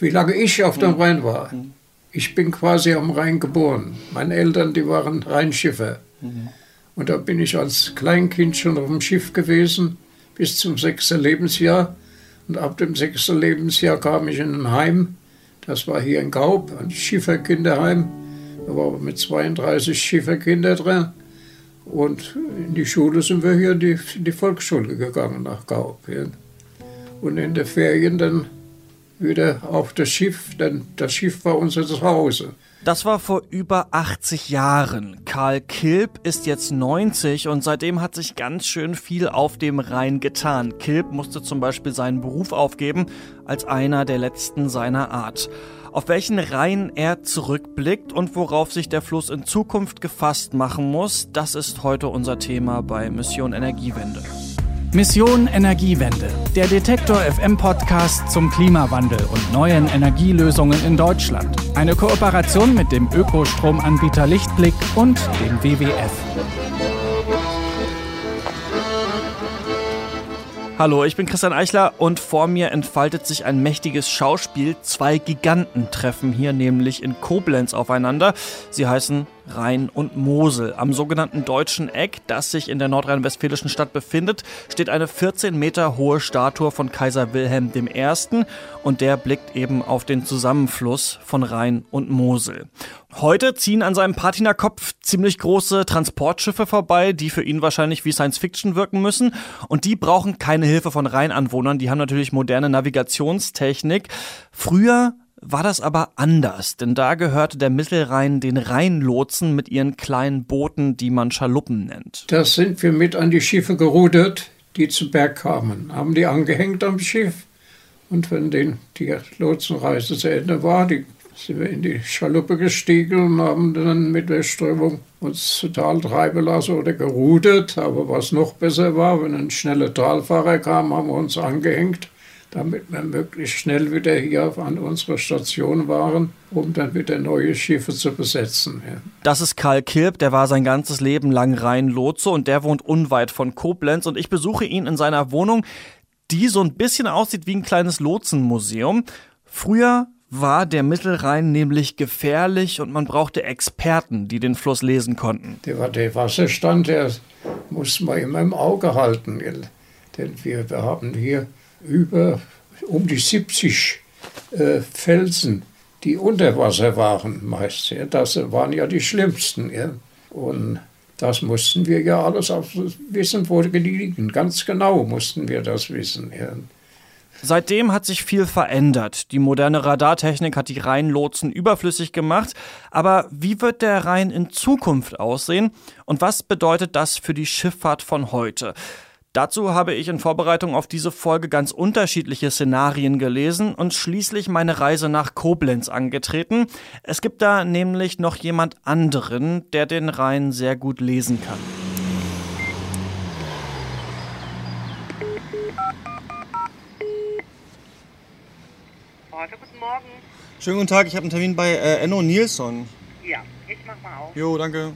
wie lange ich auf dem Rhein war. Ich bin quasi am Rhein geboren. Meine Eltern, die waren Rheinschiffer. Und da bin ich als Kleinkind schon auf dem Schiff gewesen, bis zum sechsten Lebensjahr. Und ab dem sechsten Lebensjahr kam ich in ein Heim. Das war hier in Gaub, ein Schifferkinderheim. Da waren mit 32 Schifferkinder drin. Und in die Schule sind wir hier in die, in die Volksschule gegangen nach Gaub. Und in den Ferien dann wieder auf das Schiff, denn das Schiff war unser Zuhause. Das war vor über 80 Jahren. Karl Kilp ist jetzt 90 und seitdem hat sich ganz schön viel auf dem Rhein getan. Kilp musste zum Beispiel seinen Beruf aufgeben als einer der letzten seiner Art. Auf welchen Rhein er zurückblickt und worauf sich der Fluss in Zukunft gefasst machen muss, das ist heute unser Thema bei Mission Energiewende. Mission Energiewende, der Detektor FM Podcast zum Klimawandel und neuen Energielösungen in Deutschland. Eine Kooperation mit dem Ökostromanbieter Lichtblick und dem WWF. Hallo, ich bin Christian Eichler und vor mir entfaltet sich ein mächtiges Schauspiel. Zwei Giganten treffen hier nämlich in Koblenz aufeinander. Sie heißen Rhein und Mosel. Am sogenannten Deutschen Eck, das sich in der nordrhein-westfälischen Stadt befindet, steht eine 14 Meter hohe Statue von Kaiser Wilhelm I. und der blickt eben auf den Zusammenfluss von Rhein und Mosel. Heute ziehen an seinem Patinakopf ziemlich große Transportschiffe vorbei, die für ihn wahrscheinlich wie Science Fiction wirken müssen. Und die brauchen keine Hilfe von Rheinanwohnern. Die haben natürlich moderne Navigationstechnik. Früher war das aber anders, denn da gehörte der Mittelrhein den Rheinlotsen mit ihren kleinen Booten, die man Schaluppen nennt. Das sind wir mit an die Schiffe gerudert, die zu Berg kamen, haben die angehängt am Schiff und wenn den, die Lotsenreise zu Ende war, die, sind wir in die Schaluppe gestiegen und haben dann mit der Strömung uns total treiben lassen oder gerudert. Aber was noch besser war, wenn ein schneller Talfahrer kam, haben wir uns angehängt damit wir möglichst schnell wieder hier an unserer Station waren, um dann wieder neue Schiffe zu besetzen. Ja. Das ist Karl Kilp, der war sein ganzes Leben lang Rhein-Lotse und der wohnt unweit von Koblenz und ich besuche ihn in seiner Wohnung, die so ein bisschen aussieht wie ein kleines Lotsenmuseum. Früher war der Mittelrhein nämlich gefährlich und man brauchte Experten, die den Fluss lesen konnten. Der, der Wasserstand, der muss man immer im Auge halten. Denn wir, wir haben hier über um die 70 äh, Felsen, die unter Wasser waren meist. Ja. Das waren ja die schlimmsten. Ja. Und das mussten wir ja alles auch wissen, wo die liegen. Ganz genau mussten wir das wissen. Ja. Seitdem hat sich viel verändert. Die moderne Radartechnik hat die Rheinlotsen überflüssig gemacht. Aber wie wird der Rhein in Zukunft aussehen? Und was bedeutet das für die Schifffahrt von heute? Dazu habe ich in Vorbereitung auf diese Folge ganz unterschiedliche Szenarien gelesen und schließlich meine Reise nach Koblenz angetreten. Es gibt da nämlich noch jemand anderen, der den Rhein sehr gut lesen kann. Heute, guten Morgen. Schönen guten Tag, ich habe einen Termin bei äh, Enno Nilsson. Ja, ich mach mal auf. Jo, danke.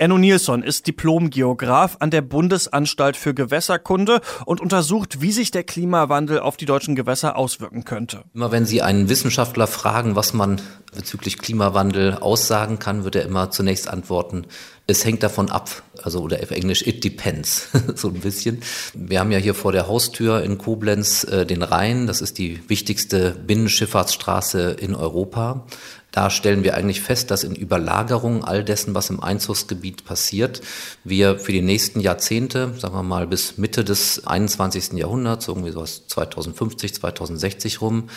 Enno Nilsson ist Diplomgeograf an der Bundesanstalt für Gewässerkunde und untersucht, wie sich der Klimawandel auf die deutschen Gewässer auswirken könnte. Immer wenn Sie einen Wissenschaftler fragen, was man bezüglich Klimawandel aussagen kann, wird er immer zunächst antworten, es hängt davon ab, also oder auf Englisch it depends, so ein bisschen. Wir haben ja hier vor der Haustür in Koblenz äh, den Rhein, das ist die wichtigste Binnenschifffahrtsstraße in Europa. Da stellen wir eigentlich fest, dass in Überlagerung all dessen, was im Einzugsgebiet passiert, wir für die nächsten Jahrzehnte, sagen wir mal bis Mitte des 21. Jahrhunderts, irgendwie so 2050, 2060 rum,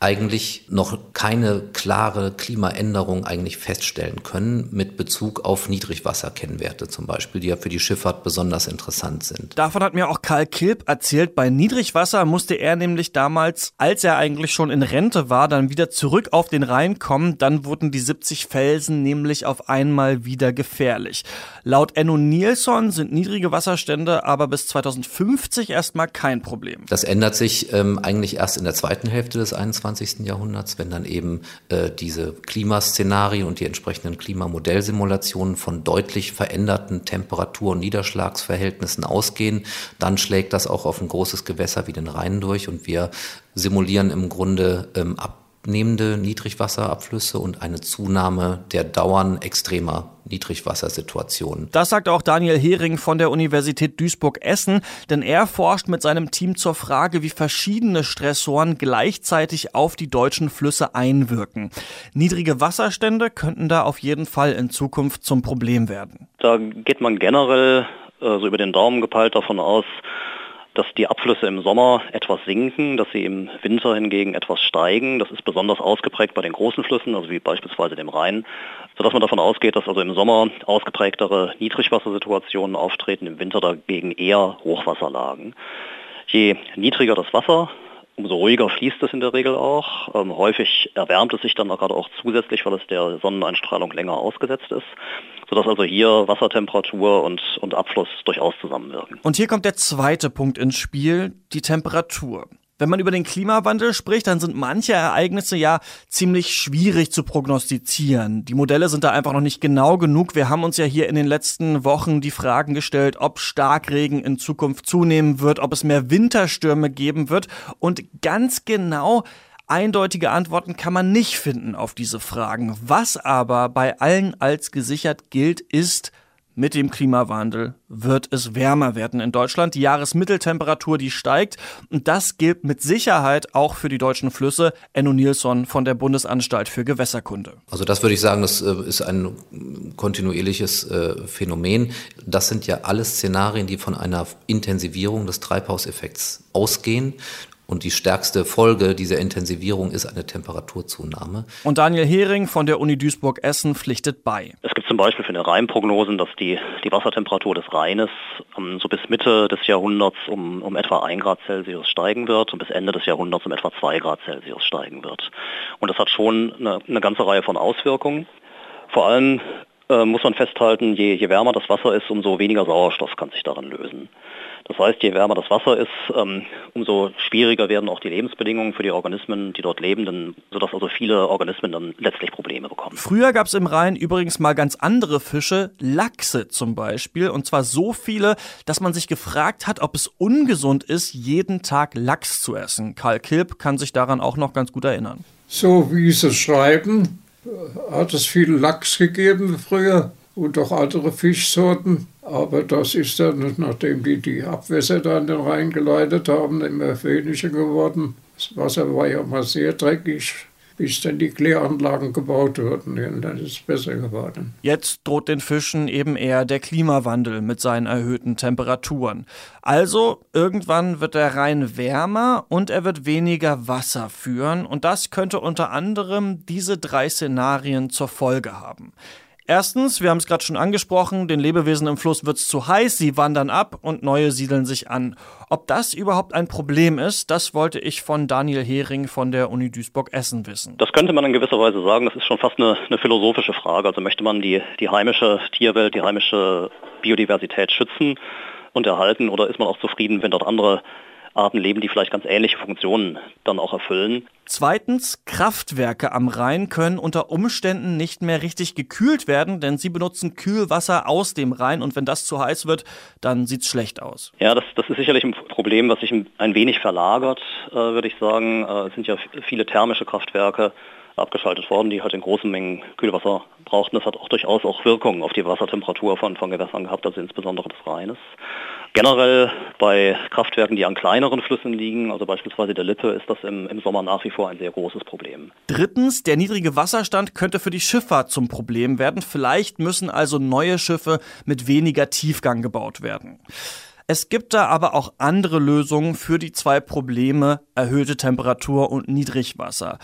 eigentlich noch keine klare Klimaänderung eigentlich feststellen können mit Bezug auf Niedrigwasserkennwerte zum Beispiel, die ja für die Schifffahrt besonders interessant sind. Davon hat mir auch Karl Kilp erzählt. Bei Niedrigwasser musste er nämlich damals, als er eigentlich schon in Rente war, dann wieder zurück auf den Rhein kommen. Dann wurden die 70 Felsen nämlich auf einmal wieder gefährlich. Laut Enno Nilsson sind niedrige Wasserstände aber bis 2050 erstmal kein Problem. Das ändert sich ähm, eigentlich erst in der zweiten Hälfte des 21. 21. Jahrhunderts, wenn dann eben äh, diese Klimaszenarien und die entsprechenden Klimamodellsimulationen von deutlich veränderten Temperatur- und Niederschlagsverhältnissen ausgehen, dann schlägt das auch auf ein großes Gewässer wie den Rhein durch und wir simulieren im Grunde ähm, ab abnehmende Niedrigwasserabflüsse und eine Zunahme der Dauern extremer Niedrigwassersituationen. Das sagt auch Daniel Hering von der Universität Duisburg-Essen, denn er forscht mit seinem Team zur Frage, wie verschiedene Stressoren gleichzeitig auf die deutschen Flüsse einwirken. Niedrige Wasserstände könnten da auf jeden Fall in Zukunft zum Problem werden. Da geht man generell äh, so über den Daumen gepeilt davon aus, dass die Abflüsse im Sommer etwas sinken, dass sie im Winter hingegen etwas steigen. Das ist besonders ausgeprägt bei den großen Flüssen, also wie beispielsweise dem Rhein, sodass man davon ausgeht, dass also im Sommer ausgeprägtere Niedrigwassersituationen auftreten, im Winter dagegen eher Hochwasserlagen. Je niedriger das Wasser, umso ruhiger fließt es in der Regel auch. Ähm, häufig erwärmt es sich dann auch gerade auch zusätzlich, weil es der Sonneneinstrahlung länger ausgesetzt ist sodass also hier Wassertemperatur und, und Abfluss durchaus zusammenwirken. Und hier kommt der zweite Punkt ins Spiel, die Temperatur. Wenn man über den Klimawandel spricht, dann sind manche Ereignisse ja ziemlich schwierig zu prognostizieren. Die Modelle sind da einfach noch nicht genau genug. Wir haben uns ja hier in den letzten Wochen die Fragen gestellt, ob Starkregen in Zukunft zunehmen wird, ob es mehr Winterstürme geben wird. Und ganz genau Eindeutige Antworten kann man nicht finden auf diese Fragen. Was aber bei allen als gesichert gilt, ist, mit dem Klimawandel wird es wärmer werden in Deutschland. Die Jahresmitteltemperatur, die steigt. Und das gilt mit Sicherheit auch für die deutschen Flüsse. Enno Nilsson von der Bundesanstalt für Gewässerkunde. Also das würde ich sagen, das äh, ist ein kontinuierliches äh, Phänomen. Das sind ja alle Szenarien, die von einer Intensivierung des Treibhauseffekts ausgehen. Und die stärkste Folge dieser Intensivierung ist eine Temperaturzunahme. Und Daniel Hering von der Uni Duisburg-Essen pflichtet bei. Es zum Beispiel für eine Rheinprognosen, dass die, die Wassertemperatur des Rheines um, so bis Mitte des Jahrhunderts um, um etwa 1 Grad Celsius steigen wird und bis Ende des Jahrhunderts um etwa 2 Grad Celsius steigen wird. Und das hat schon eine, eine ganze Reihe von Auswirkungen. Vor allem äh, muss man festhalten, je, je wärmer das Wasser ist, umso weniger Sauerstoff kann sich darin lösen. Das heißt, je wärmer das Wasser ist, ähm, umso schwieriger werden auch die Lebensbedingungen für die Organismen, die dort leben, sodass also viele Organismen dann letztlich Probleme bekommen. Früher gab es im Rhein übrigens mal ganz andere Fische, Lachse zum Beispiel, und zwar so viele, dass man sich gefragt hat, ob es ungesund ist, jeden Tag Lachs zu essen. Karl Kilp kann sich daran auch noch ganz gut erinnern. So wie Sie schreiben, hat es viel Lachs gegeben früher und auch andere Fischsorten. Aber das ist dann, nachdem die die Abwässer da in den Rhein geleitet haben, immer weniger geworden. Das Wasser war ja mal sehr dreckig, bis dann die Kläranlagen gebaut wurden. Und dann ist es besser geworden. Jetzt droht den Fischen eben eher der Klimawandel mit seinen erhöhten Temperaturen. Also, irgendwann wird der Rhein wärmer und er wird weniger Wasser führen. Und das könnte unter anderem diese drei Szenarien zur Folge haben. Erstens, wir haben es gerade schon angesprochen, den Lebewesen im Fluss wird es zu heiß, sie wandern ab und neue siedeln sich an. Ob das überhaupt ein Problem ist, das wollte ich von Daniel Hering von der Uni Duisburg-Essen wissen. Das könnte man in gewisser Weise sagen, das ist schon fast eine, eine philosophische Frage. Also möchte man die, die heimische Tierwelt, die heimische Biodiversität schützen und erhalten oder ist man auch zufrieden, wenn dort andere Arten leben, die vielleicht ganz ähnliche Funktionen dann auch erfüllen. Zweitens, Kraftwerke am Rhein können unter Umständen nicht mehr richtig gekühlt werden, denn sie benutzen Kühlwasser aus dem Rhein und wenn das zu heiß wird, dann sieht es schlecht aus. Ja, das, das ist sicherlich ein Problem, was sich ein wenig verlagert, äh, würde ich sagen. Äh, es sind ja viele thermische Kraftwerke abgeschaltet worden, die halt in großen Mengen Kühlwasser brauchten. Das hat auch durchaus auch Wirkungen auf die Wassertemperatur von, von Gewässern gehabt, also insbesondere des Rheines. Generell bei Kraftwerken, die an kleineren Flüssen liegen, also beispielsweise der Lippe, ist das im, im Sommer nach wie vor ein sehr großes Problem. Drittens, der niedrige Wasserstand könnte für die Schifffahrt zum Problem werden. Vielleicht müssen also neue Schiffe mit weniger Tiefgang gebaut werden. Es gibt da aber auch andere Lösungen für die zwei Probleme erhöhte Temperatur und Niedrigwasser.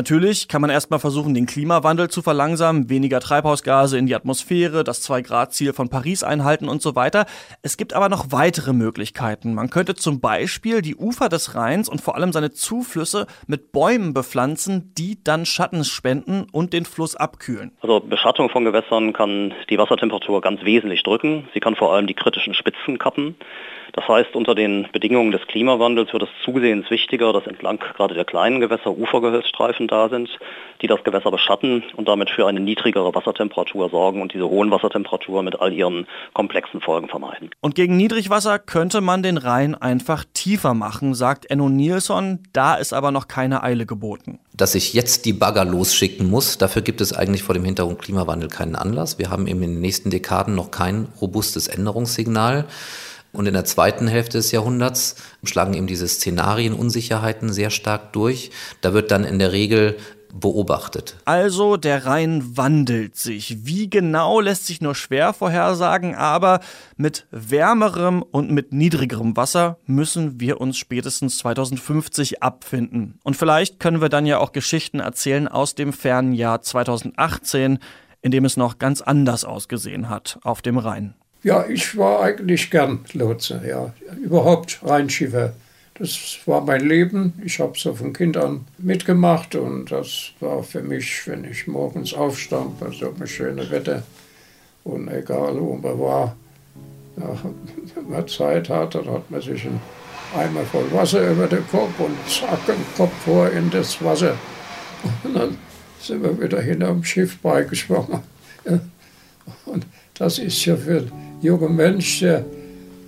Natürlich kann man erstmal versuchen, den Klimawandel zu verlangsamen, weniger Treibhausgase in die Atmosphäre, das 2-Grad-Ziel von Paris einhalten und so weiter. Es gibt aber noch weitere Möglichkeiten. Man könnte zum Beispiel die Ufer des Rheins und vor allem seine Zuflüsse mit Bäumen bepflanzen, die dann Schatten spenden und den Fluss abkühlen. Also Beschattung von Gewässern kann die Wassertemperatur ganz wesentlich drücken. Sie kann vor allem die kritischen Spitzen kappen. Das heißt, unter den Bedingungen des Klimawandels wird es zusehends wichtiger, dass entlang gerade der kleinen Gewässer Ufergehölzstreifen da sind, die das Gewässer beschatten und damit für eine niedrigere Wassertemperatur sorgen und diese hohen Wassertemperaturen mit all ihren komplexen Folgen vermeiden. Und gegen Niedrigwasser könnte man den Rhein einfach tiefer machen, sagt Enno Nilsson. Da ist aber noch keine Eile geboten. Dass ich jetzt die Bagger losschicken muss, dafür gibt es eigentlich vor dem Hintergrund Klimawandel keinen Anlass. Wir haben eben in den nächsten Dekaden noch kein robustes Änderungssignal. Und in der zweiten Hälfte des Jahrhunderts schlagen eben diese Szenarien Unsicherheiten sehr stark durch. Da wird dann in der Regel beobachtet. Also der Rhein wandelt sich. Wie genau lässt sich nur schwer vorhersagen, aber mit wärmerem und mit niedrigerem Wasser müssen wir uns spätestens 2050 abfinden. Und vielleicht können wir dann ja auch Geschichten erzählen aus dem fernen Jahr 2018, in dem es noch ganz anders ausgesehen hat auf dem Rhein. Ja, ich war eigentlich gern Lotse, ja. Überhaupt Rheinschiffer. Das war mein Leben. Ich habe so von Kind an mitgemacht und das war für mich, wenn ich morgens aufstand, bei so einem schönen Wetter und egal wo man war, ja, wenn man Zeit hatte, dann hat man sich einen Eimer voll Wasser über den Kopf und zack, den Kopf vor in das Wasser. Und dann sind wir wieder hinterm Schiff beigeschwommen. Und das ist ja für junger Mensch, der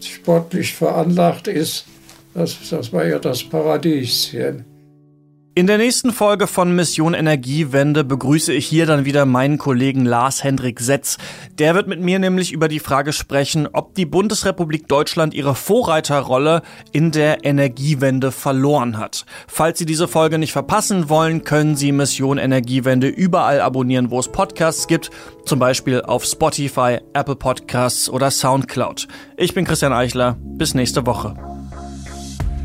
sportlich veranlagt ist, das, das war ja das Paradies. In der nächsten Folge von Mission Energiewende begrüße ich hier dann wieder meinen Kollegen Lars Hendrik Setz. Der wird mit mir nämlich über die Frage sprechen, ob die Bundesrepublik Deutschland ihre Vorreiterrolle in der Energiewende verloren hat. Falls Sie diese Folge nicht verpassen wollen, können Sie Mission Energiewende überall abonnieren, wo es Podcasts gibt, zum Beispiel auf Spotify, Apple Podcasts oder Soundcloud. Ich bin Christian Eichler. Bis nächste Woche.